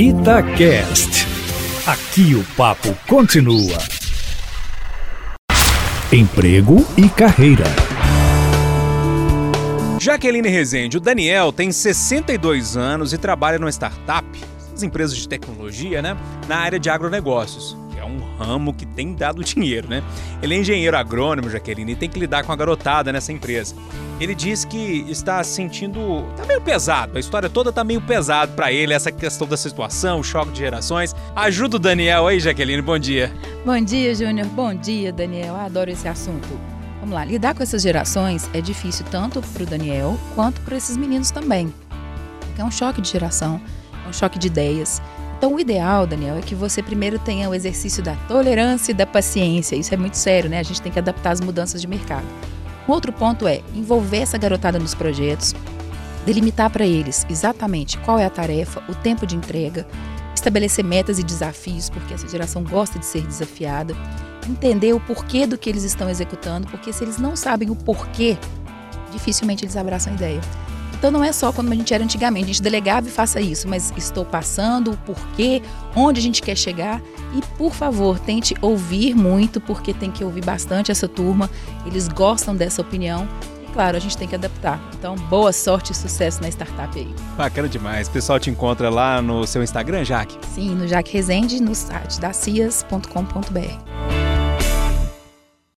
Itacast. Aqui o papo continua. Emprego e carreira. Jaqueline Rezende, o Daniel tem 62 anos e trabalha numa startup, as empresas de tecnologia, né? Na área de agronegócios um ramo que tem dado dinheiro, né? Ele é engenheiro agrônomo, Jaqueline, e tem que lidar com a garotada nessa empresa. Ele diz que está sentindo. tá meio pesado, a história toda tá meio pesado para ele, essa questão da situação, o choque de gerações. Ajuda o Daniel aí, Jaqueline, bom dia. Bom dia, Júnior. Bom dia, Daniel. Eu adoro esse assunto. Vamos lá, lidar com essas gerações é difícil tanto para o Daniel quanto para esses meninos também. É um choque de geração, é um choque de ideias. Então, o ideal, Daniel, é que você primeiro tenha o exercício da tolerância e da paciência. Isso é muito sério, né? A gente tem que adaptar as mudanças de mercado. Um outro ponto é envolver essa garotada nos projetos, delimitar para eles exatamente qual é a tarefa, o tempo de entrega, estabelecer metas e desafios, porque essa geração gosta de ser desafiada, entender o porquê do que eles estão executando, porque se eles não sabem o porquê, dificilmente eles abraçam a ideia. Então não é só quando a gente era antigamente, a gente delegava e faça isso, mas estou passando, o porquê, onde a gente quer chegar. E por favor, tente ouvir muito, porque tem que ouvir bastante essa turma. Eles gostam dessa opinião. E claro, a gente tem que adaptar. Então, boa sorte e sucesso na startup aí. Bacana demais. O pessoal te encontra lá no seu Instagram, Jaque? Sim, no Jaque Resende, no site da cias.com.br.